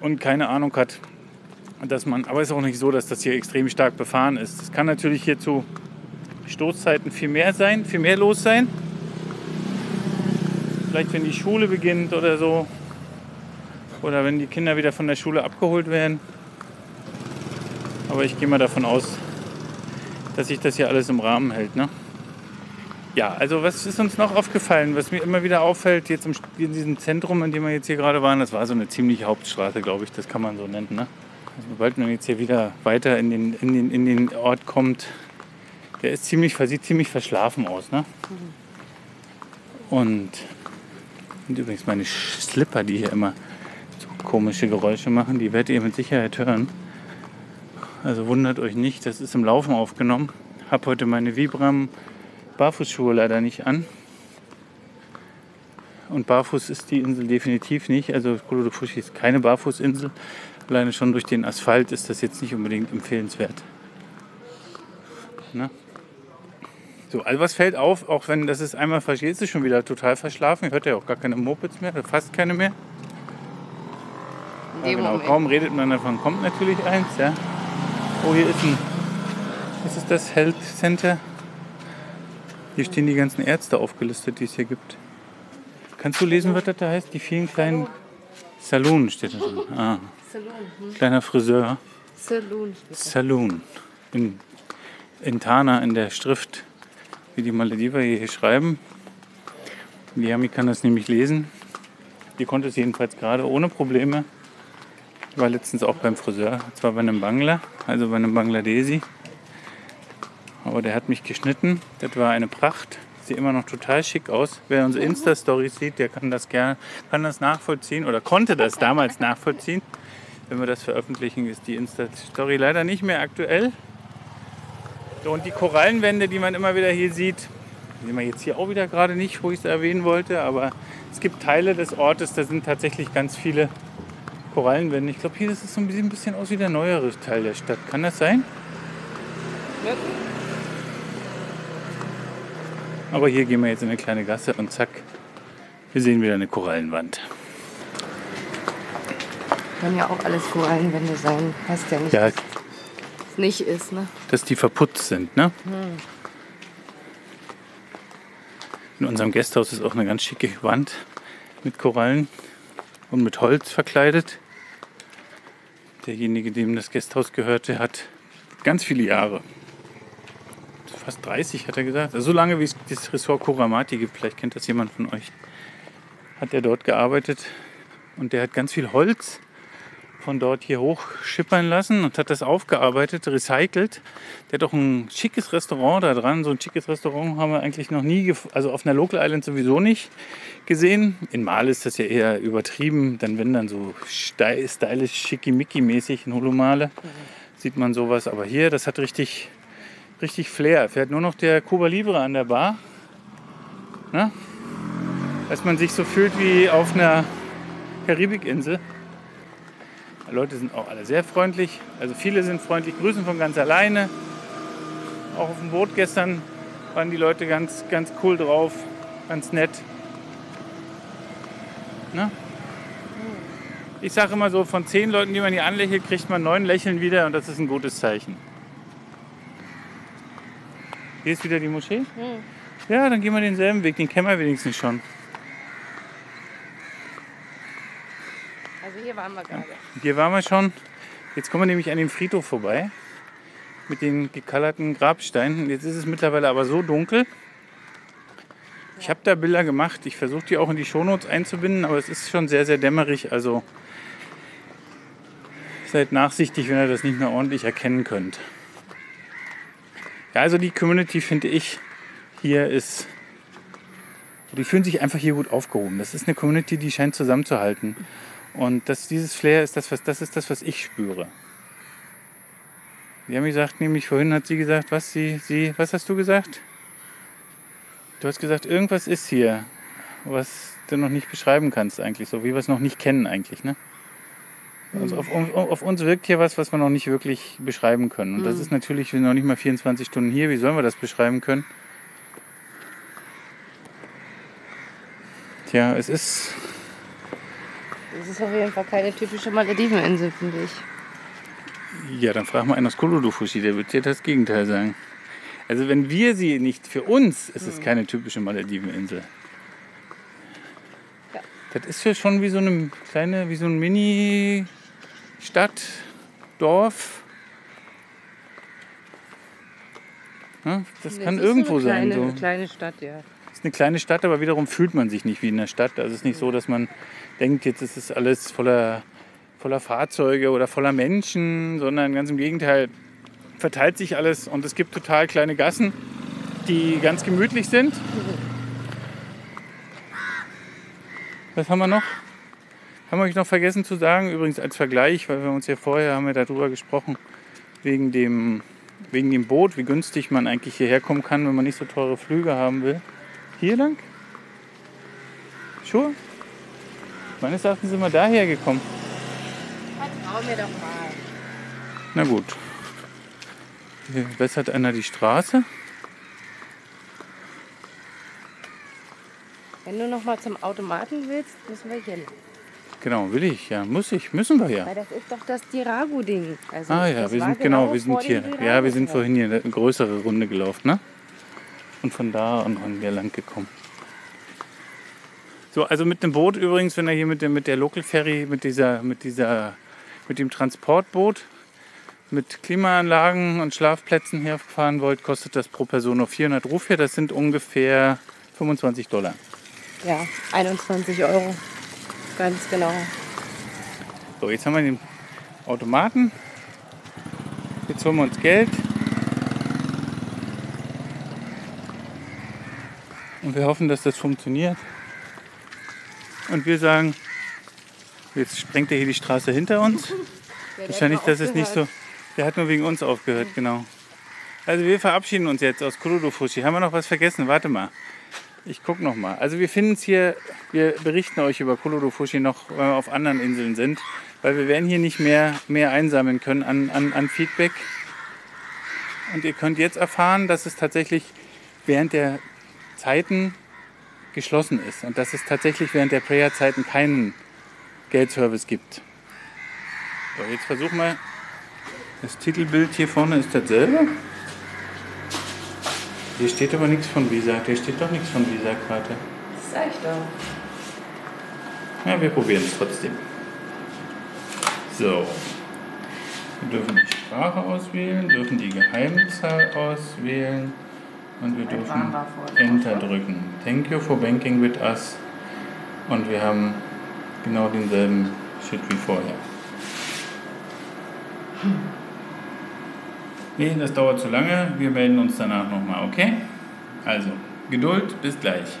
und keine Ahnung hat, dass man. Aber es ist auch nicht so, dass das hier extrem stark befahren ist. Es kann natürlich hier zu Stoßzeiten viel mehr sein, viel mehr los sein. Vielleicht wenn die Schule beginnt oder so. Oder wenn die Kinder wieder von der Schule abgeholt werden. Aber ich gehe mal davon aus, dass sich das hier alles im Rahmen hält. Ne? Ja, also was ist uns noch aufgefallen, was mir immer wieder auffällt, jetzt im, in diesem Zentrum, in dem wir jetzt hier gerade waren, das war so eine ziemliche Hauptstraße, glaube ich, das kann man so nennen. Ne? Also, sobald man jetzt hier wieder weiter in den, in den, in den Ort kommt, der ist ziemlich, sieht ziemlich verschlafen aus. Ne? Und, und übrigens meine Slipper, die hier immer komische Geräusche machen, die werdet ihr mit Sicherheit hören. Also wundert euch nicht, das ist im Laufen aufgenommen. Hab heute meine Vibram Barfußschuhe leider nicht an. Und barfuß ist die Insel definitiv nicht. Also Kolodofushi ist keine Barfußinsel. Alleine schon durch den Asphalt ist das jetzt nicht unbedingt empfehlenswert. Ne? So, also was fällt auf, auch wenn das ist einmal versteht, ist schon wieder total verschlafen. Hört ja auch gar keine Mopeds mehr, fast keine mehr. Ja, dem genau, Moment. kaum redet man davon, kommt natürlich eins. Ja. Oh, hier ist ein, was ist das, Health Center. Hier stehen die ganzen Ärzte aufgelistet, die es hier gibt. Kannst du lesen, was das da heißt? Die vielen kleinen Saloon steht da drin. Ah, Saloon. Hm? kleiner Friseur. Saloon. Saloon. In, in Tana in der Schrift, wie die Malediver hier schreiben. Die Yami kann das nämlich lesen. Die konnte es jedenfalls gerade ohne Probleme. Ich war letztens auch beim Friseur, zwar bei einem Bangla, also bei einem Bangladesi. Aber der hat mich geschnitten. Das war eine Pracht. Sieht immer noch total schick aus. Wer unsere Insta-Stories sieht, der kann das gerne, kann das nachvollziehen oder konnte das damals nachvollziehen. Wenn wir das veröffentlichen, ist die Insta-Story leider nicht mehr aktuell. Und die Korallenwände, die man immer wieder hier sieht, sehen wir jetzt hier auch wieder gerade nicht, wo ich es erwähnen wollte, aber es gibt Teile des Ortes, da sind tatsächlich ganz viele Korallenwände. Ich glaube, hier ist es so ein bisschen, ein bisschen aus wie der neuere Teil der Stadt. Kann das sein? Aber hier gehen wir jetzt in eine kleine Gasse und zack, wir sehen wieder eine Korallenwand. Können ja auch alles Korallenwände sein. Heißt ja nicht, Ja, dass es nicht ist, ne? dass die verputzt sind, ne? In unserem Gasthaus ist auch eine ganz schicke Wand mit Korallen und mit Holz verkleidet. Derjenige, dem das Gasthaus gehörte, hat ganz viele Jahre. Fast 30 hat er gesagt. Also so lange wie es das Ressort Kuramati gibt, vielleicht kennt das jemand von euch, hat er dort gearbeitet. Und der hat ganz viel Holz von dort hier hochschippern lassen und hat das aufgearbeitet, recycelt. Der hat auch ein schickes Restaurant da dran. So ein schickes Restaurant haben wir eigentlich noch nie, also auf einer Local Island sowieso nicht gesehen. In Mal ist das ja eher übertrieben. Dann wenn dann so stylisch, schickimicki-mäßig in Holomale sieht man sowas. Aber hier, das hat richtig, richtig Flair. Fährt nur noch der Cuba Libre an der Bar. Ne? Dass man sich so fühlt wie auf einer Karibikinsel. Die Leute sind auch alle sehr freundlich. Also viele sind freundlich, grüßen von ganz alleine. Auch auf dem Boot gestern waren die Leute ganz, ganz cool drauf, ganz nett. Ne? Ich sage immer so, von zehn Leuten, die man hier anlächelt, kriegt man neun Lächeln wieder und das ist ein gutes Zeichen. Hier ist wieder die Moschee? Ja, dann gehen wir denselben Weg, den kennen wir wenigstens schon. Hier waren wir gerade. Hier waren wir schon. Jetzt kommen wir nämlich an dem Friedhof vorbei. Mit den gekallerten Grabsteinen. Jetzt ist es mittlerweile aber so dunkel. Ich habe da Bilder gemacht. Ich versuche die auch in die Shownotes einzubinden, aber es ist schon sehr, sehr dämmerig. Also seid nachsichtig, wenn ihr das nicht mehr ordentlich erkennen könnt. Ja, also die Community finde ich hier ist. Die fühlen sich einfach hier gut aufgehoben. Das ist eine Community, die scheint zusammenzuhalten. Und das, dieses Flair ist das, was, das ist das, was ich spüre. Sie haben gesagt, nämlich vorhin hat sie gesagt, was sie, sie, was hast du gesagt? Du hast gesagt, irgendwas ist hier, was du noch nicht beschreiben kannst eigentlich, so wie wir es noch nicht kennen eigentlich, ne? Also auf, auf, auf uns wirkt hier was, was wir noch nicht wirklich beschreiben können. Und das ist natürlich, wir sind noch nicht mal 24 Stunden hier, wie sollen wir das beschreiben können? Tja, es ist Das ist auf jeden Fall keine typische Malediveninsel, finde ich. Ja, dann frag mal einen aus Kolodufushi, der wird dir das Gegenteil sagen. Also wenn wir sie nicht, für uns ist es keine typische Malediveninsel. Ja. Das ist ja schon wie so eine kleine, wie so ein Mini-Stadt, Dorf. Ja, das kann ist irgendwo so eine sein. kleine, So. kleine Stadt, ja. ist eine kleine Stadt, aber wiederum fühlt man sich nicht wie in der Stadt. Also es ist nicht so, dass man denkt, jetzt ist es alles voller, voller Fahrzeuge oder voller Menschen, sondern ganz im Gegenteil verteilt sich alles und es gibt total kleine Gassen, die ganz gemütlich sind. Was haben wir noch? Haben wir euch noch vergessen zu sagen, übrigens als Vergleich, weil wir uns ja vorher haben wir darüber gesprochen, wegen dem, wegen dem Boot, wie günstig man eigentlich hierher kommen kann, wenn man nicht so teure Flüge haben will. Hier lang? Sure? Meines Erachtens sind wir daher gekommen. Vertrau mir doch mal. Na gut. Hier bessert einer die Straße. Wenn du noch mal zum Automaten willst, müssen wir hier lang. Genau, will ich, ja. Muss ich, müssen wir ja. Weil das ist doch das Diragu-Ding. Also Ah ja, wir sind genau, wir vor sind hier. Ja, wir sind vorhin hier eine größere Runde gelaufen, ne? Und von da an an hier lang gekommen. So, also mit dem Boot übrigens, wenn ihr hier mit der, mit der Local Ferry, mit dieser, mit dieser, mit dem Transportboot, mit Klimaanlagen und Schlafplätzen herfahren wollt, kostet das pro Person nur 400 Rufia. Das sind ungefähr 25 Dollar. Ja, 21 Euro. Ganz genau. So, jetzt haben wir den Automaten. Jetzt holen wir uns Geld. Und wir hoffen, dass das funktioniert. Und wir sagen Jetzt sprengt er hier die Straße hinter uns. Wahrscheinlich, dass es nicht so. Der hat nur wegen uns aufgehört, genau. Also wir verabschieden uns jetzt aus Kurudofushi. Haben wir noch was vergessen? Warte mal. Ich gucke noch mal. Also wir finden es hier, wir berichten euch über Kurudofushi noch, wenn wir auf anderen Inseln sind. Weil wir werden hier nicht mehr, mehr einsammeln können an, an, an Feedback. Und ihr könnt jetzt erfahren, dass es tatsächlich während der Zeiten geschlossen ist. Und dass es tatsächlich während der Prayer-Zeiten keinen Geldservice gibt. So, jetzt versuchen wir. Das Titelbild hier vorne ist dasselbe. Hier steht aber nichts von Visa. Hier steht doch nichts von Visa-Karte. Das sag ich doch. Ja, wir probieren es trotzdem. So. Wir dürfen die Sprache auswählen, dürfen die Geheimzahl auswählen und wir dürfen Enter drücken. Thank you for banking with us. Und wir haben genau denselben Shit wie vorher. Nee, das dauert zu lange. Wir melden uns danach nochmal, okay? Also, Geduld, bis gleich.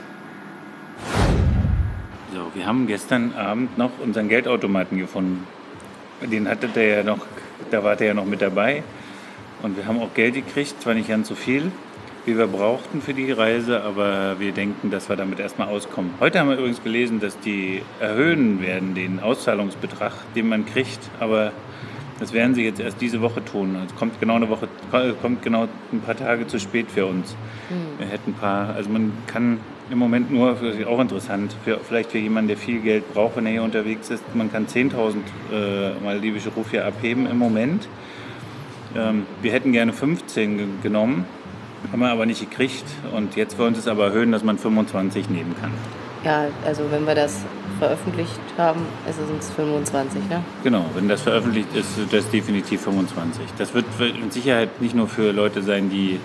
So, wir haben gestern Abend noch unseren Geldautomaten gefunden. Den hatte der ja noch, da war der ja noch mit dabei. Und wir haben auch Geld gekriegt, zwar nicht ganz so viel, wie wir brauchten für die Reise, aber wir denken, dass wir damit erstmal auskommen. Heute haben wir übrigens gelesen, dass die erhöhen werden, den Auszahlungsbetrag, den man kriegt, aber das werden sie jetzt erst diese Woche tun. Es kommt genau eine Woche, kommt genau ein paar Tage zu spät für uns. Wir hätten ein paar, also man kann im Moment nur, das ist auch interessant, für, vielleicht für jemanden, der viel Geld braucht, wenn er hier unterwegs ist, man kann 10.000 äh, maldivische Rufia abheben im Moment. Ähm, wir hätten gerne 15 ge- genommen, haben wir aber nicht gekriegt. Und jetzt wollen sie es aber erhöhen, dass man 25 nehmen kann. Ja, also wenn wir das veröffentlicht haben, ist es uns 25, ne? Genau, wenn das veröffentlicht ist, ist das definitiv 25. Das wird mit Sicherheit nicht nur für Leute sein, die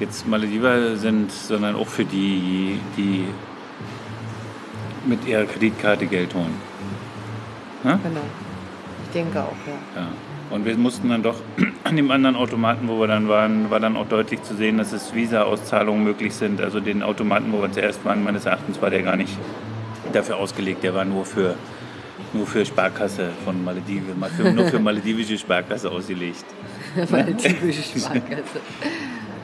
jetzt Malediver sind, sondern auch für die, die mit ihrer Kreditkarte Geld holen. Genau. Ich denke auch, ja. Ja. Und wir mussten dann doch an dem anderen Automaten, wo wir dann waren, war dann auch deutlich zu sehen, dass es Visa-Auszahlungen möglich sind. Also den Automaten, wo wir zuerst waren, meines Erachtens war der gar nicht dafür ausgelegt. Der war nur für, nur für Sparkasse von Malediven, mal für, nur für maledivische Sparkasse ausgelegt. Maledivische Sparkasse.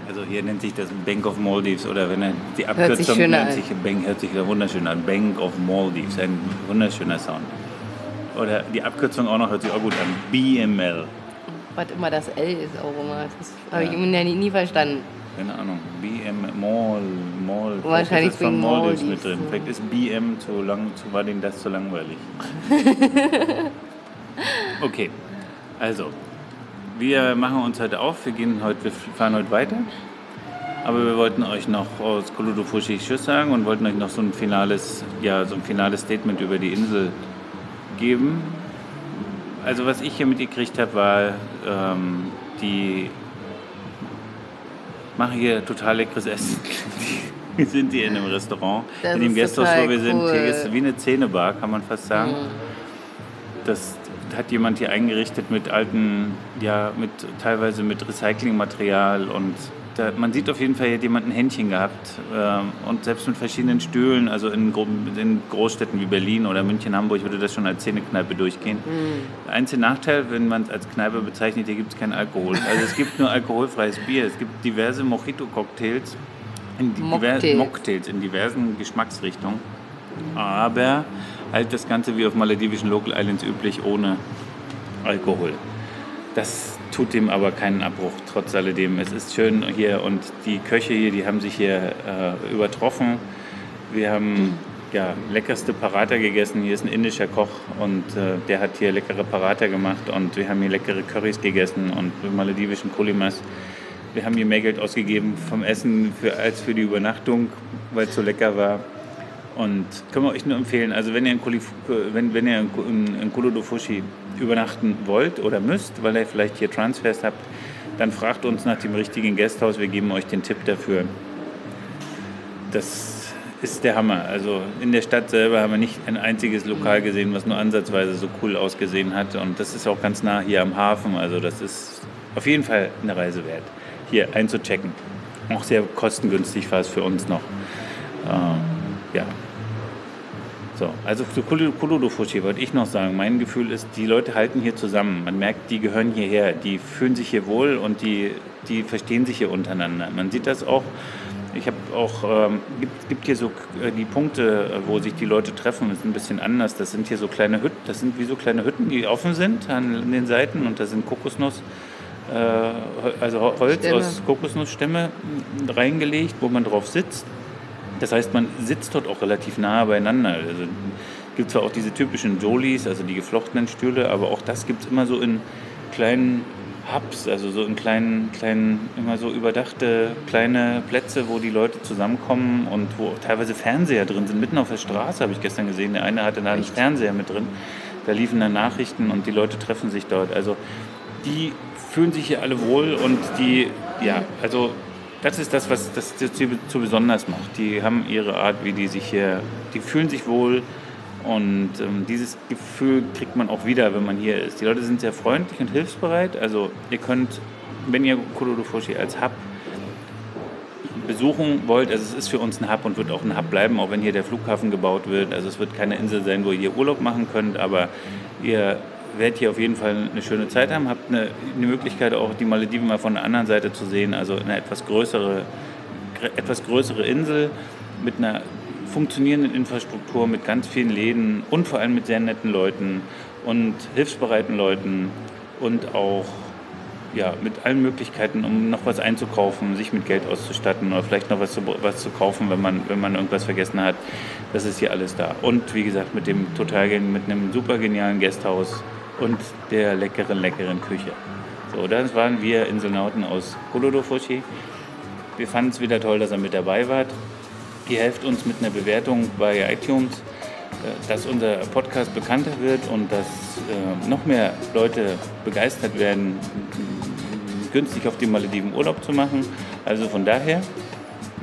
Also hier nennt sich das Bank of Maldives oder wenn er die Abkürzung schöner nennt sich Bank, hört sich wunderschön an. Bank of Maldives, ein wunderschöner Sound. Oder die Abkürzung auch noch hört sich auch gut an. BML. Was immer das L ist auch immer. Das habe ich Ja. immer nie, nie verstanden. Keine Ahnung. BM Mall, Mall. Wahrscheinlich ist von Maldives mit drin. Vielleicht ist BM zu lang, zu, war denen das zu langweilig. okay, also wir machen uns heute auf. Wir gehen heute, wir fahren heute weiter. Aber wir wollten euch noch aus Koludufushi Tschüss sagen und wollten euch noch so ein finales, ja, so ein finales Statement über die Insel geben. Also was ich hier mitgekriegt habe, war ähm, die machen hier total leckeres Essen. Wir sind hier in einem Restaurant, Das in dem Gasthaus, wo wir sind. cool. Hier ist wie eine Zähnebar, kann man fast sagen. Das hat jemand hier eingerichtet mit alten, ja, mit teilweise mit Recyclingmaterial und da, man sieht auf jeden Fall, hier hat jemand ein Händchen gehabt ähm, und selbst mit verschiedenen Stühlen, also in, in Großstädten wie Berlin oder München, Hamburg würde das schon als Zähnekneipe durchgehen. Der einzige Nachteil, wenn man es als Kneipe bezeichnet, hier gibt es keinen Alkohol. Also es gibt nur alkoholfreies Bier, es gibt diverse Mojito-Cocktails, in diver- Mocktails. Mocktails in diversen Geschmacksrichtungen, aber halt das Ganze wie auf maledivischen Local Islands üblich ohne Alkohol. Das tut dem aber keinen Abbruch, trotz alledem. Es ist schön hier und die Köche hier, die haben sich hier äh, übertroffen. Wir haben ja, leckerste Parata gegessen. Hier ist ein indischer Koch und äh, der hat hier leckere Parata gemacht und wir haben hier leckere Currys gegessen und maledivischen Kolimas. Wir haben hier mehr Geld ausgegeben vom Essen für, als für die Übernachtung, weil es so lecker war. Und können wir euch nur empfehlen, also wenn ihr in, Kulif wenn, wenn ihr in, in, in Kolodofushi übernachten wollt oder müsst, weil ihr vielleicht hier Transfers habt, dann fragt uns nach dem richtigen Gasthaus. Wir geben euch den Tipp dafür. Das ist der Hammer. Also in der Stadt selber haben wir nicht ein einziges Lokal gesehen, was nur ansatzweise so cool ausgesehen hat. Und das ist auch ganz nah hier am Hafen. Also das ist auf jeden Fall eine Reise wert, hier einzuchecken. Auch sehr kostengünstig war es für uns noch. Ähm, ja. So, also zu Kuludufushi wollte ich noch sagen, mein Gefühl ist, die Leute halten hier zusammen. Man merkt, die gehören hierher, die fühlen sich hier wohl und die, die verstehen sich hier untereinander. Man sieht das auch, ich habe auch, ähm, gibt, gibt hier so äh, die Punkte, wo sich die Leute treffen, das ist ein bisschen anders. Das sind hier so kleine Hütten, das sind wie so kleine Hütten, die offen sind an den Seiten und da sind Kokosnuss, äh, also Holz Stämme. aus Kokosnussstämme reingelegt, wo man drauf sitzt. Das heißt, man sitzt dort auch relativ nah beieinander. Also gibt zwar auch diese typischen Jolies, also die geflochtenen Stühle, aber auch das gibt es immer so in kleinen Hubs, also so in kleinen, kleinen, immer so überdachte kleine Plätze, wo die Leute zusammenkommen und wo teilweise Fernseher drin sind. Mitten auf der Straße habe ich gestern gesehen, der eine hatte da einen Fernseher mit drin. Da liefen dann Nachrichten und die Leute treffen sich dort. Also die fühlen sich hier alle wohl und die, ja, also das ist das, was das so besonders macht. Die haben ihre Art, wie die sich hier, die fühlen sich wohl und ähm, dieses Gefühl kriegt man auch wieder, wenn man hier ist. Die Leute sind sehr freundlich und hilfsbereit. Also ihr könnt, wenn ihr Kurodofushi als Hub besuchen wollt, also es ist für uns ein Hub und wird auch ein Hub bleiben, auch wenn hier der Flughafen gebaut wird. Also es wird keine Insel sein, wo ihr Urlaub machen könnt, aber ihr werdet hier auf jeden Fall eine schöne Zeit haben, habt eine, eine Möglichkeit auch die Malediven mal von der anderen Seite zu sehen, also eine etwas größere, etwas größere Insel mit einer funktionierenden Infrastruktur, mit ganz vielen Läden und vor allem mit sehr netten Leuten und hilfsbereiten Leuten und auch ja, mit allen Möglichkeiten, um noch was einzukaufen, sich mit Geld auszustatten oder vielleicht noch was zu, was zu kaufen, wenn man, wenn man irgendwas vergessen hat. Das ist hier alles da. Und wie gesagt, mit dem total mit einem super genialen Gasthaus und der leckeren, leckeren Küche. So, das waren wir Inselnauten aus Kolodofushi. Wir fanden es wieder toll, dass ihr mit dabei wart. Ihr helft uns mit einer Bewertung bei iTunes, äh, dass unser Podcast bekannter wird und dass äh, noch mehr Leute begeistert werden, günstig auf die Malediven Urlaub zu machen. Also von daher,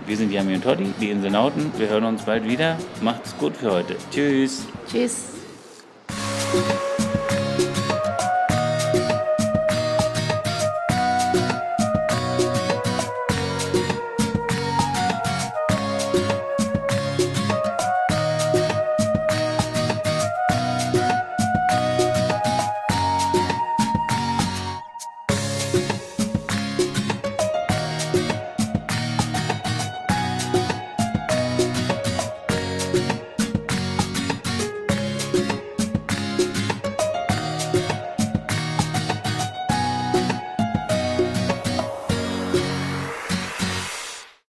wir sind Yami und Toddy, die Inselnauten. Wir hören uns bald wieder. Macht's gut für heute. Tschüss. Tschüss.